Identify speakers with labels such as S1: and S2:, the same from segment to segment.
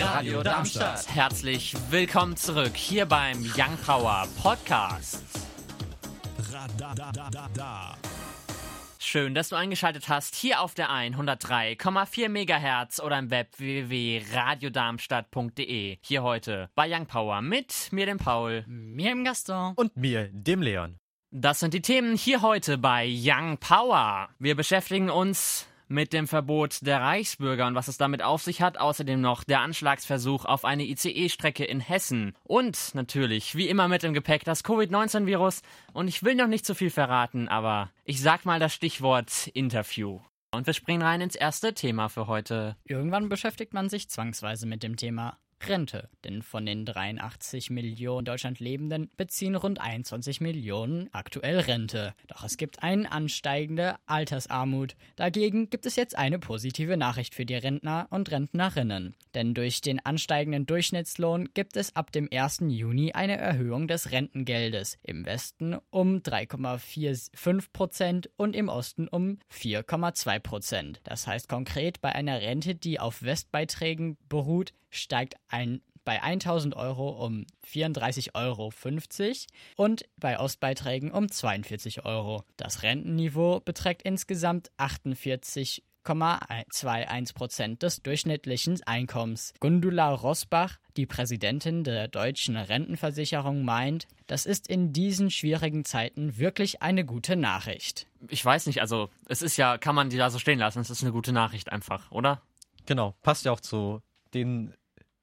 S1: Radio Darmstadt. Herzlich willkommen zurück hier beim Young Power Podcast. Schön, dass du eingeschaltet hast hier auf der 103,4 MHz oder im Web www.radiodarmstadt.de. Hier heute bei Young Power mit mir, dem Paul,
S2: mir, dem Gaston
S3: und mir, dem Leon.
S1: Das sind die Themen hier heute bei Young Power. Wir beschäftigen uns mit dem Verbot der Reichsbürger und was es damit auf sich hat. Außerdem noch der Anschlagsversuch auf eine ICE-Strecke in Hessen. Und natürlich, wie immer mit im Gepäck, das Covid-19-Virus. Und ich will noch nicht zu viel verraten, aber ich sag mal das Stichwort Interview. Und wir springen rein ins erste Thema für heute.
S2: Irgendwann beschäftigt man sich zwangsweise mit dem Thema. Rente. Denn von den 83 Millionen in Deutschland Lebenden beziehen rund 21 Millionen aktuell Rente. Doch es gibt eine ansteigende Altersarmut. Dagegen gibt es jetzt eine positive Nachricht für die Rentner und Rentnerinnen. Denn durch den ansteigenden Durchschnittslohn gibt es ab dem 1. Juni eine Erhöhung des Rentengeldes. Im Westen um 3,45 Prozent und im Osten um 4,2 Prozent. Das heißt konkret, bei einer Rente, die auf Westbeiträgen beruht, steigt ein bei 1000 Euro um 34,50 Euro und bei Ostbeiträgen um 42 Euro. Das Rentenniveau beträgt insgesamt 48,21 Prozent des durchschnittlichen Einkommens. Gundula Rosbach, die Präsidentin der deutschen Rentenversicherung, meint, das ist in diesen schwierigen Zeiten wirklich eine gute Nachricht.
S1: Ich weiß nicht, also es ist ja, kann man die da so stehen lassen, es ist eine gute Nachricht einfach, oder?
S3: Genau, passt ja auch zu den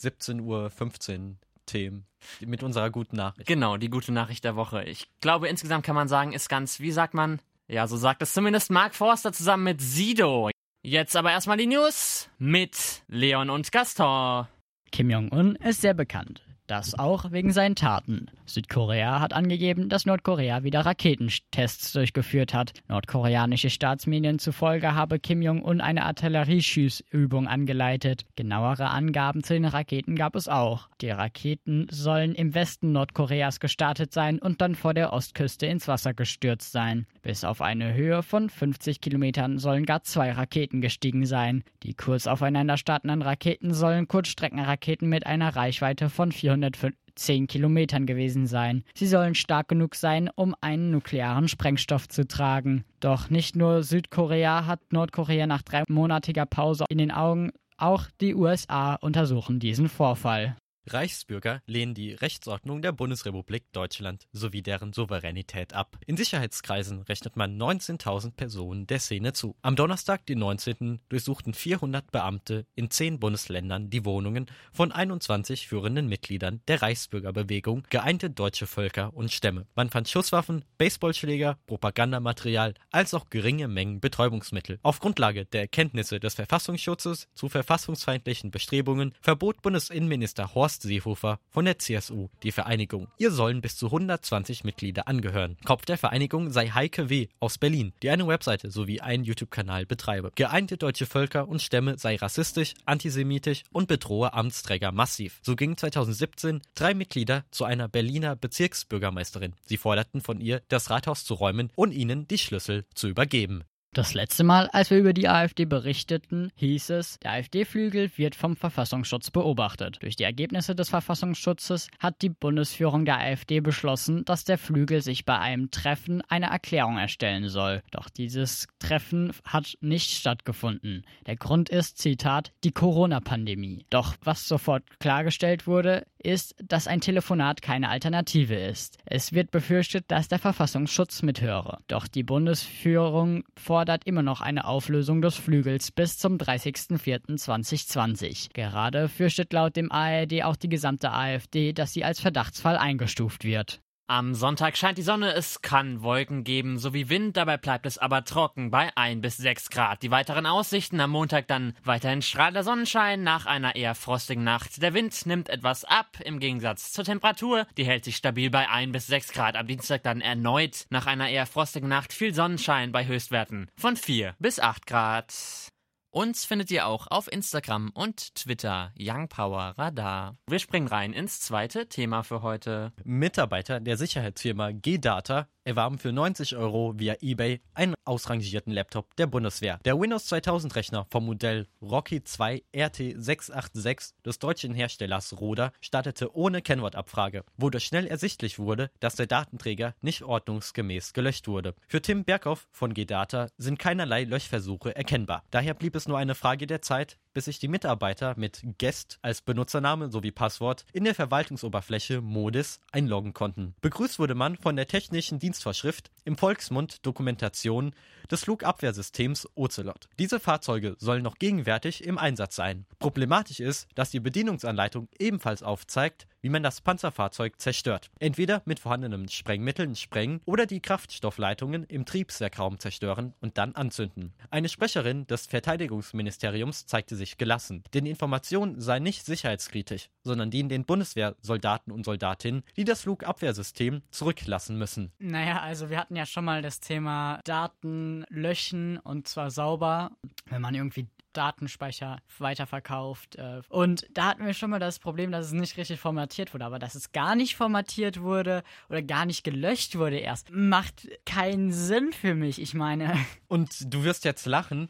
S3: 17.15 Uhr Themen mit unserer guten Nachricht.
S1: Genau, die gute Nachricht der Woche. Ich glaube, insgesamt kann man sagen, ist ganz, wie sagt man? Ja, so sagt es zumindest Mark Forster zusammen mit Sido. Jetzt aber erstmal die News mit Leon und Gaston.
S2: Kim Jong-un ist sehr bekannt. Das auch wegen seinen Taten. Südkorea hat angegeben, dass Nordkorea wieder Raketentests durchgeführt hat. Nordkoreanische Staatsmedien zufolge habe Kim Jong-un eine Artillerieschießübung angeleitet. Genauere Angaben zu den Raketen gab es auch. Die Raketen sollen im Westen Nordkoreas gestartet sein und dann vor der Ostküste ins Wasser gestürzt sein. Bis auf eine Höhe von 50 Kilometern sollen gar zwei Raketen gestiegen sein. Die kurz aufeinander startenden Raketen sollen Kurzstreckenraketen mit einer Reichweite von 400 110 Kilometern gewesen sein. Sie sollen stark genug sein, um einen nuklearen Sprengstoff zu tragen. Doch nicht nur Südkorea hat Nordkorea nach dreimonatiger Pause in den Augen, auch die USA untersuchen diesen Vorfall.
S3: Reichsbürger lehnen die Rechtsordnung der Bundesrepublik Deutschland sowie deren Souveränität ab. In Sicherheitskreisen rechnet man 19.000 Personen der Szene zu. Am Donnerstag, den 19., durchsuchten 400 Beamte in zehn Bundesländern die Wohnungen von 21 führenden Mitgliedern der Reichsbürgerbewegung Geeinte Deutsche Völker und Stämme. Man fand Schusswaffen, Baseballschläger, Propagandamaterial als auch geringe Mengen Betäubungsmittel. Auf Grundlage der Erkenntnisse des Verfassungsschutzes zu verfassungsfeindlichen Bestrebungen verbot Bundesinnenminister Horst Horst Seehofer von der CSU die Vereinigung. Ihr sollen bis zu 120 Mitglieder angehören. Kopf der Vereinigung sei Heike W. aus Berlin, die eine Webseite sowie einen YouTube-Kanal betreibe. Geeinte deutsche Völker und Stämme sei rassistisch, antisemitisch und bedrohe Amtsträger massiv. So gingen 2017 drei Mitglieder zu einer Berliner Bezirksbürgermeisterin. Sie forderten von ihr, das Rathaus zu räumen und ihnen die Schlüssel zu übergeben.
S2: Das letzte Mal, als wir über die AfD berichteten, hieß es, der AfD-Flügel wird vom Verfassungsschutz beobachtet. Durch die Ergebnisse des Verfassungsschutzes hat die Bundesführung der AfD beschlossen, dass der Flügel sich bei einem Treffen eine Erklärung erstellen soll. Doch dieses Treffen hat nicht stattgefunden. Der Grund ist, Zitat, die Corona-Pandemie. Doch was sofort klargestellt wurde, ist, dass ein Telefonat keine Alternative ist. Es wird befürchtet, dass der Verfassungsschutz mithöre. Doch die Bundesführung fordert immer noch eine Auflösung des Flügels bis zum 30.04.2020. Gerade fürchtet laut dem ARD auch die gesamte AfD, dass sie als Verdachtsfall eingestuft wird.
S1: Am Sonntag scheint die Sonne, es kann Wolken geben sowie Wind, dabei bleibt es aber trocken bei 1 bis 6 Grad. Die weiteren Aussichten am Montag dann weiterhin strahlender Sonnenschein nach einer eher frostigen Nacht. Der Wind nimmt etwas ab im Gegensatz zur Temperatur, die hält sich stabil bei 1 bis 6 Grad. Am Dienstag dann erneut nach einer eher frostigen Nacht viel Sonnenschein bei Höchstwerten von 4 bis 8 Grad. Uns findet ihr auch auf Instagram und Twitter Young Power Radar. Wir springen rein ins zweite Thema für heute.
S3: Mitarbeiter der Sicherheitsfirma G-Data erwarben für 90 Euro via eBay einen ausrangierten Laptop der Bundeswehr. Der Windows 2000 Rechner vom Modell Rocky 2 RT686 des deutschen Herstellers Roda startete ohne Kennwortabfrage, wodurch schnell ersichtlich wurde, dass der Datenträger nicht ordnungsgemäß gelöscht wurde. Für Tim Berghoff von G-Data sind keinerlei Löschversuche erkennbar. Daher blieb es nur eine Frage der Zeit, bis sich die Mitarbeiter mit Guest als Benutzername sowie Passwort in der Verwaltungsoberfläche Modis einloggen konnten. Begrüßt wurde man von der technischen Dienstvorschrift im Volksmund Dokumentation des Flugabwehrsystems Ocelot. Diese Fahrzeuge sollen noch gegenwärtig im Einsatz sein. Problematisch ist, dass die Bedienungsanleitung ebenfalls aufzeigt, wie man das Panzerfahrzeug zerstört. Entweder mit vorhandenen Sprengmitteln sprengen oder die Kraftstoffleitungen im Triebwerkraum zerstören und dann anzünden. Eine Sprecherin des Verteidigungsministeriums zeigte sich gelassen, denn die Informationen seien nicht sicherheitskritisch, sondern dienen den Bundeswehrsoldaten und Soldatinnen, die das Flugabwehrsystem zurücklassen müssen.
S2: Naja, also wir hatten ja schon mal das Thema Daten löschen und zwar sauber. Wenn man irgendwie Datenspeicher weiterverkauft. Äh, und da hatten wir schon mal das Problem, dass es nicht richtig formatiert wurde. Aber dass es gar nicht formatiert wurde oder gar nicht gelöscht wurde erst, macht keinen Sinn für mich. Ich meine.
S3: Und du wirst jetzt lachen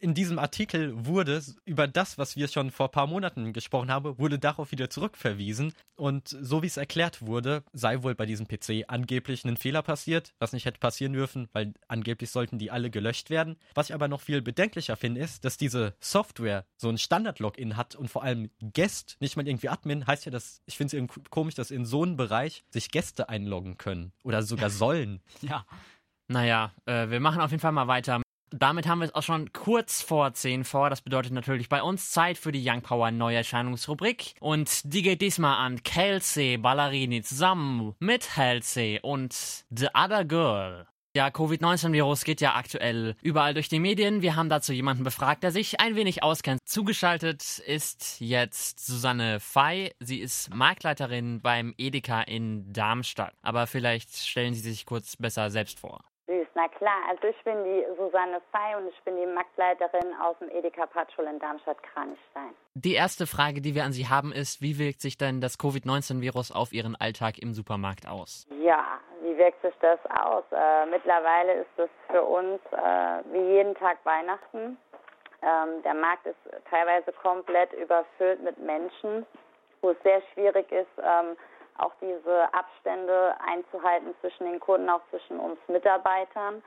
S3: in diesem Artikel wurde über das, was wir schon vor ein paar Monaten gesprochen haben, wurde darauf wieder zurückverwiesen. Und so wie es erklärt wurde, sei wohl bei diesem PC angeblich ein Fehler passiert, was nicht hätte passieren dürfen, weil angeblich sollten die alle gelöscht werden. Was ich aber noch viel bedenklicher finde, ist, dass diese Software so ein Standard-Login hat und vor allem Guest, nicht mal irgendwie Admin, heißt ja, dass ich finde es irgendwie komisch, dass in so einem Bereich sich Gäste einloggen können oder sogar sollen.
S1: ja. Naja, äh, wir machen auf jeden Fall mal weiter damit haben wir es auch schon kurz vor 10 vor. Das bedeutet natürlich bei uns Zeit für die Young Power Neuerscheinungsrubrik. Und die geht diesmal an Kelsey Ballerini zusammen mit Halsey und The Other Girl. Ja, Covid-19-Virus geht ja aktuell überall durch die Medien. Wir haben dazu jemanden befragt, der sich ein wenig auskennt. Zugeschaltet ist jetzt Susanne Fey. Sie ist Marktleiterin beim Edeka in Darmstadt. Aber vielleicht stellen Sie sich kurz besser selbst vor.
S4: Na klar. Also ich bin die Susanne Fey und ich bin die Marktleiterin aus dem Edeka Patschul in Darmstadt-Kranichstein.
S1: Die erste Frage, die wir an Sie haben, ist, wie wirkt sich denn das Covid-19-Virus auf Ihren Alltag im Supermarkt aus?
S4: Ja, wie wirkt sich das aus? Äh, mittlerweile ist es für uns äh, wie jeden Tag Weihnachten. Ähm, der Markt ist teilweise komplett überfüllt mit Menschen, wo es sehr schwierig ist, ähm, auch diese Abstände einzuhalten zwischen den Kunden, auch zwischen uns Mitarbeitern.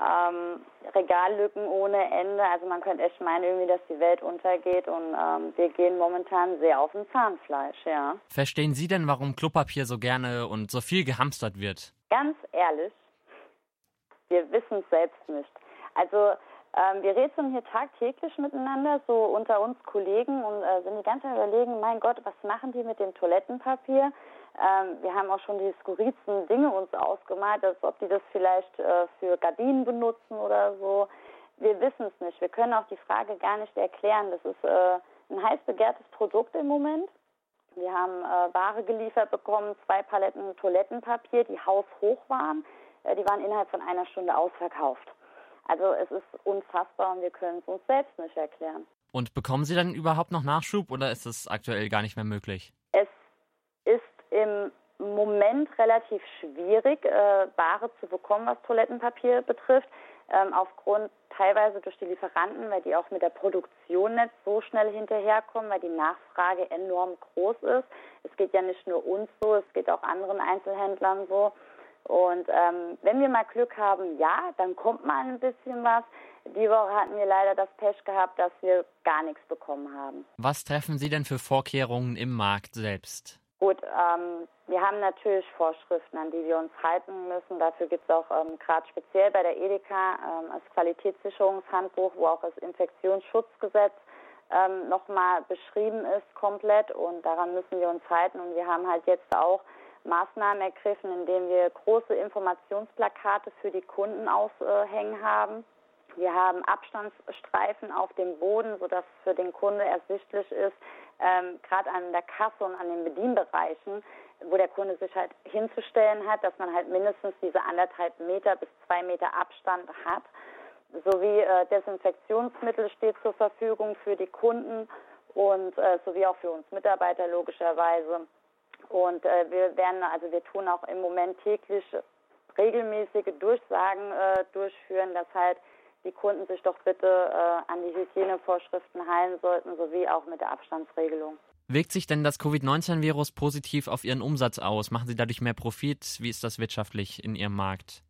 S4: Ähm, Regallücken ohne Ende. Also man könnte echt meinen, irgendwie, dass die Welt untergeht und ähm, wir gehen momentan sehr auf dem Zahnfleisch, ja.
S1: Verstehen Sie denn, warum Klopapier so gerne und so viel gehamstert wird?
S4: Ganz ehrlich, wir wissen es selbst nicht. Also ähm, wir rätseln hier tagtäglich miteinander, so unter uns Kollegen und äh, sind die ganze Zeit überlegen, mein Gott, was machen die mit dem Toilettenpapier? Ähm, wir haben auch schon die skurrilsten Dinge uns ausgemalt, als ob die das vielleicht äh, für Gardinen benutzen oder so. Wir wissen es nicht. Wir können auch die Frage gar nicht erklären. Das ist äh, ein heiß begehrtes Produkt im Moment. Wir haben äh, Ware geliefert bekommen, zwei Paletten Toilettenpapier, die haushoch waren. Äh, die waren innerhalb von einer Stunde ausverkauft. Also es ist unfassbar und wir können es uns selbst nicht erklären.
S1: Und bekommen Sie dann überhaupt noch Nachschub oder ist es aktuell gar nicht mehr möglich?
S4: Es ist im Moment relativ schwierig, äh, Ware zu bekommen, was Toilettenpapier betrifft. Ähm, aufgrund teilweise durch die Lieferanten, weil die auch mit der Produktion nicht so schnell hinterherkommen, weil die Nachfrage enorm groß ist. Es geht ja nicht nur uns so, es geht auch anderen Einzelhändlern so. Und ähm, wenn wir mal Glück haben, ja, dann kommt mal ein bisschen was. Die Woche hatten wir leider das Pech gehabt, dass wir gar nichts bekommen haben.
S1: Was treffen Sie denn für Vorkehrungen im Markt selbst?
S4: Gut, ähm, wir haben natürlich Vorschriften, an die wir uns halten müssen. Dafür gibt es auch ähm, gerade speziell bei der Edeka ähm, das Qualitätssicherungshandbuch, wo auch das Infektionsschutzgesetz ähm, nochmal beschrieben ist komplett und daran müssen wir uns halten. Und wir haben halt jetzt auch Maßnahmen ergriffen, indem wir große Informationsplakate für die Kunden aushängen haben. Wir haben Abstandsstreifen auf dem Boden, sodass für den Kunde ersichtlich ist, ähm, gerade an der Kasse und an den Bedienbereichen, wo der Kunde sich halt hinzustellen hat, dass man halt mindestens diese anderthalb Meter bis zwei Meter Abstand hat. Sowie äh, Desinfektionsmittel steht zur Verfügung für die Kunden und äh, sowie auch für uns Mitarbeiter logischerweise. Und äh, wir werden, also wir tun auch im Moment täglich regelmäßige Durchsagen äh, durchführen, dass halt die Kunden sich doch bitte äh, an die Hygienevorschriften halten sollten, sowie auch mit der Abstandsregelung.
S1: Wirkt sich denn das Covid-19-Virus positiv auf Ihren Umsatz aus? Machen Sie dadurch mehr Profit? Wie ist das wirtschaftlich in Ihrem Markt?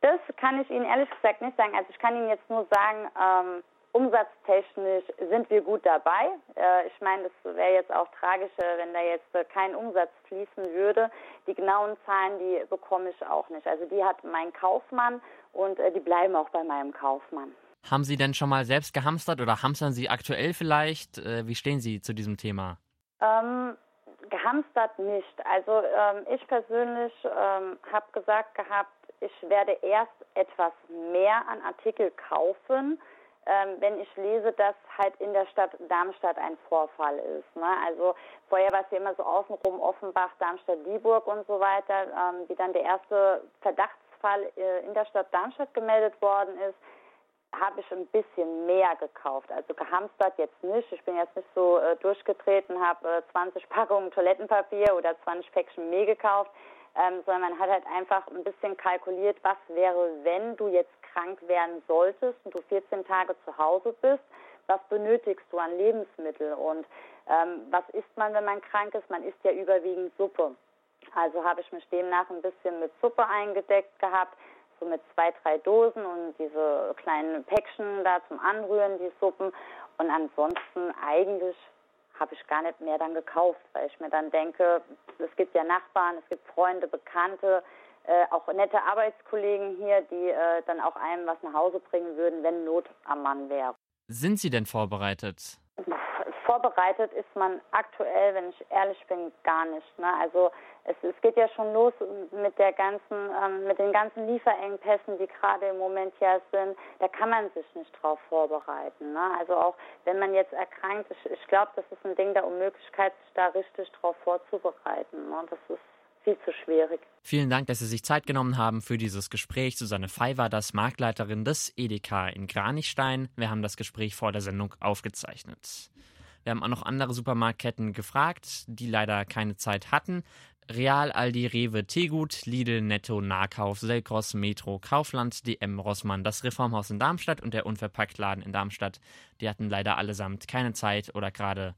S4: Das kann ich Ihnen ehrlich gesagt nicht sagen. Also ich kann Ihnen jetzt nur sagen, ähm, umsatztechnisch sind wir gut dabei. Äh, ich meine, das wäre jetzt auch tragisch, wenn da jetzt äh, kein Umsatz fließen würde. Die genauen Zahlen, die bekomme ich auch nicht. Also die hat mein Kaufmann und äh, die bleiben auch bei meinem Kaufmann.
S1: Haben Sie denn schon mal selbst gehamstert oder hamstern Sie aktuell vielleicht? Äh, wie stehen Sie zu diesem Thema?
S4: Ähm, gehamstert nicht. Also ähm, ich persönlich ähm, habe gesagt gehabt, ich werde erst etwas mehr an Artikel kaufen, ähm, wenn ich lese, dass halt in der Stadt Darmstadt ein Vorfall ist. Ne? Also vorher war es ja immer so außenrum Offenbach, Darmstadt, Dieburg und so weiter, ähm, wie dann der erste Verdachtsfall äh, in der Stadt Darmstadt gemeldet worden ist habe ich ein bisschen mehr gekauft. Also gehamstert jetzt nicht. Ich bin jetzt nicht so äh, durchgetreten, habe äh, 20 Packungen Toilettenpapier oder 20 Päckchen Mehl gekauft, ähm, sondern man hat halt einfach ein bisschen kalkuliert, was wäre, wenn du jetzt krank werden solltest und du 14 Tage zu Hause bist, was benötigst du an Lebensmitteln und ähm, was isst man, wenn man krank ist? Man isst ja überwiegend Suppe. Also habe ich mich demnach ein bisschen mit Suppe eingedeckt gehabt so mit zwei, drei Dosen und diese kleinen Päckchen da zum Anrühren, die Suppen. Und ansonsten eigentlich habe ich gar nicht mehr dann gekauft, weil ich mir dann denke, es gibt ja Nachbarn, es gibt Freunde, Bekannte, äh, auch nette Arbeitskollegen hier, die äh, dann auch einem was nach Hause bringen würden, wenn Not am Mann wäre.
S1: Sind Sie denn vorbereitet?
S4: vorbereitet ist man aktuell, wenn ich ehrlich bin, gar nicht. Ne? Also es, es, geht ja schon los mit der ganzen, ähm, mit den ganzen Lieferengpässen, die gerade im Moment ja sind. Da kann man sich nicht drauf vorbereiten. Ne? Also auch wenn man jetzt erkrankt, ich, ich glaube, das ist ein Ding der Unmöglichkeit, sich da richtig drauf vorzubereiten. Ne? Das ist viel zu schwierig.
S1: Vielen Dank, dass Sie sich Zeit genommen haben für dieses Gespräch. Susanne Fey war das Marktleiterin des Edeka in Kranichstein. Wir haben das Gespräch vor der Sendung aufgezeichnet. Wir haben auch noch andere Supermarktketten gefragt, die leider keine Zeit hatten. Real, Aldi, Rewe, Tegut, Lidl, Netto, Nahkauf, Selkros, Metro, Kaufland, DM, Rossmann, das Reformhaus in Darmstadt und der Unverpacktladen in Darmstadt. Die hatten leider allesamt keine Zeit oder gerade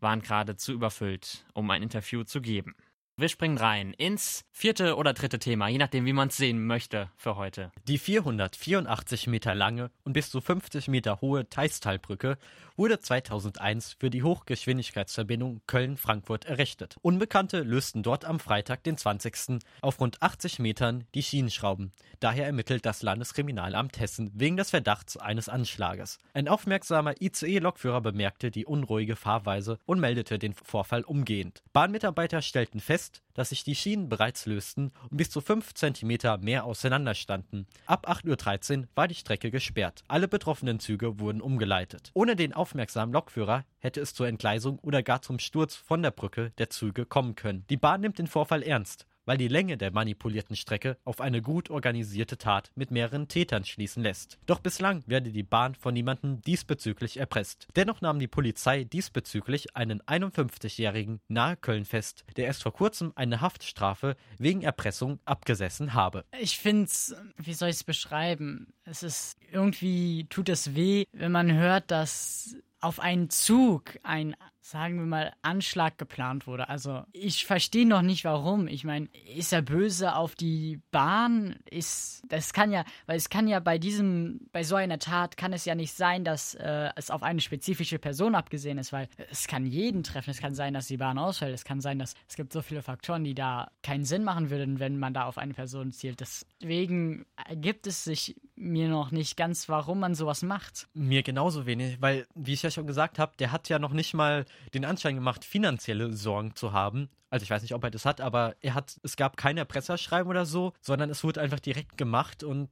S1: waren gerade zu überfüllt, um ein Interview zu geben. Wir springen rein ins vierte oder dritte Thema, je nachdem, wie man es sehen möchte für heute.
S3: Die 484 Meter lange und bis zu 50 Meter hohe Teistalbrücke wurde 2001 für die Hochgeschwindigkeitsverbindung Köln-Frankfurt errichtet. Unbekannte lösten dort am Freitag, den 20. auf rund 80 Metern die Schienenschrauben. Daher ermittelt das Landeskriminalamt Hessen wegen des Verdachts eines Anschlages. Ein aufmerksamer ICE-Lokführer bemerkte die unruhige Fahrweise und meldete den Vorfall umgehend. Bahnmitarbeiter stellten fest, fest, dass sich die Schienen bereits lösten und bis zu 5 cm mehr auseinanderstanden. Ab 8.13 Uhr war die Strecke gesperrt. Alle betroffenen Züge wurden umgeleitet. Ohne den aufmerksamen Lokführer hätte es zur Entgleisung oder gar zum Sturz von der Brücke der Züge kommen können. Die Bahn nimmt den Vorfall ernst weil die Länge der manipulierten Strecke auf eine gut organisierte Tat mit mehreren Tätern schließen lässt. Doch bislang werde die Bahn von niemandem diesbezüglich erpresst. Dennoch nahm die Polizei diesbezüglich einen 51-Jährigen nahe Köln fest, der erst vor kurzem eine Haftstrafe wegen Erpressung abgesessen habe.
S2: Ich finde es, wie soll ich es beschreiben? Es ist irgendwie tut es weh, wenn man hört, dass auf einen Zug ein sagen wir mal, Anschlag geplant wurde. Also ich verstehe noch nicht warum. Ich meine, ist er böse auf die Bahn? Ist das kann ja, weil es kann ja bei diesem, bei so einer Tat kann es ja nicht sein, dass äh, es auf eine spezifische Person abgesehen ist, weil es kann jeden treffen. Es kann sein, dass die Bahn ausfällt. Es kann sein, dass es gibt so viele Faktoren, die da keinen Sinn machen würden, wenn man da auf eine Person zielt. Deswegen ergibt es sich mir noch nicht ganz, warum man sowas macht.
S3: Mir genauso wenig, weil, wie ich ja schon gesagt habe, der hat ja noch nicht mal den Anschein gemacht, finanzielle Sorgen zu haben. Also ich weiß nicht, ob er das hat, aber er hat, es gab keine Presseschreiben oder so, sondern es wurde einfach direkt gemacht und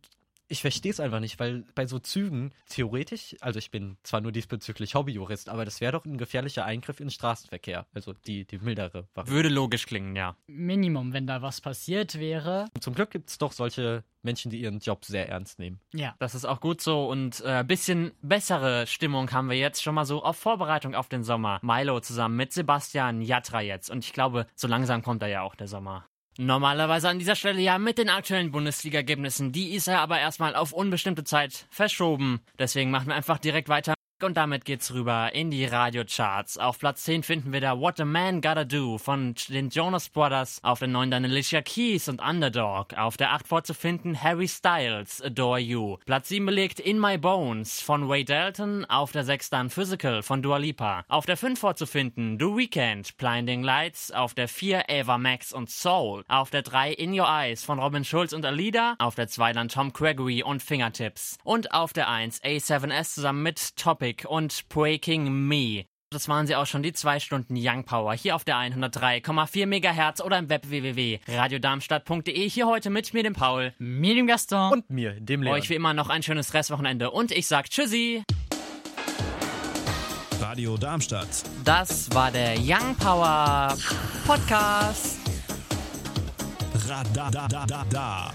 S3: ich verstehe es einfach nicht, weil bei so Zügen theoretisch, also ich bin zwar nur diesbezüglich Hobbyjurist, aber das wäre doch ein gefährlicher Eingriff in Straßenverkehr. Also die, die mildere
S1: Variante. Würde logisch klingen, ja.
S2: Minimum, wenn da was passiert wäre.
S3: Zum Glück gibt es doch solche Menschen, die ihren Job sehr ernst nehmen.
S1: Ja. Das ist auch gut so und ein äh, bisschen bessere Stimmung haben wir jetzt schon mal so auf Vorbereitung auf den Sommer. Milo zusammen mit Sebastian Jatra jetzt und ich glaube, so langsam kommt da ja auch der Sommer. Normalerweise an dieser Stelle ja mit den aktuellen Bundesliga-Ergebnissen. Die ist ja aber erstmal auf unbestimmte Zeit verschoben. Deswegen machen wir einfach direkt weiter. Und damit geht's rüber in die Radiocharts. Auf Platz 10 finden wir da What a Man Gotta Do von den Jonas Brothers. Auf der 9 dann Alicia Keys und Underdog. Auf der 8 vorzufinden Harry Styles, Adore You. Platz 7 belegt In My Bones von Wade Dalton. Auf der 6 dann Physical von Dua Lipa. Auf der 5 vorzufinden The Weeknd, Blinding Lights. Auf der 4 Ava Max und Soul. Auf der 3 In Your Eyes von Robin Schulz und Alida. Auf der 2 dann Tom Gregory und Fingertips. Und auf der 1 A7S zusammen mit Topic Music und Breaking Me. Das waren sie auch schon, die zwei Stunden Young Power. Hier auf der 103,4 MHz oder im Web www.radiodarmstadt.de. Hier heute mit mir, dem Paul.
S2: Mir, dem Gaston.
S3: Und mir, dem Leon.
S1: Euch wie immer noch ein schönes Restwochenende. Und ich sag Tschüssi.
S5: Radio Darmstadt.
S1: Das war der Young Power Podcast.
S5: Radadadada.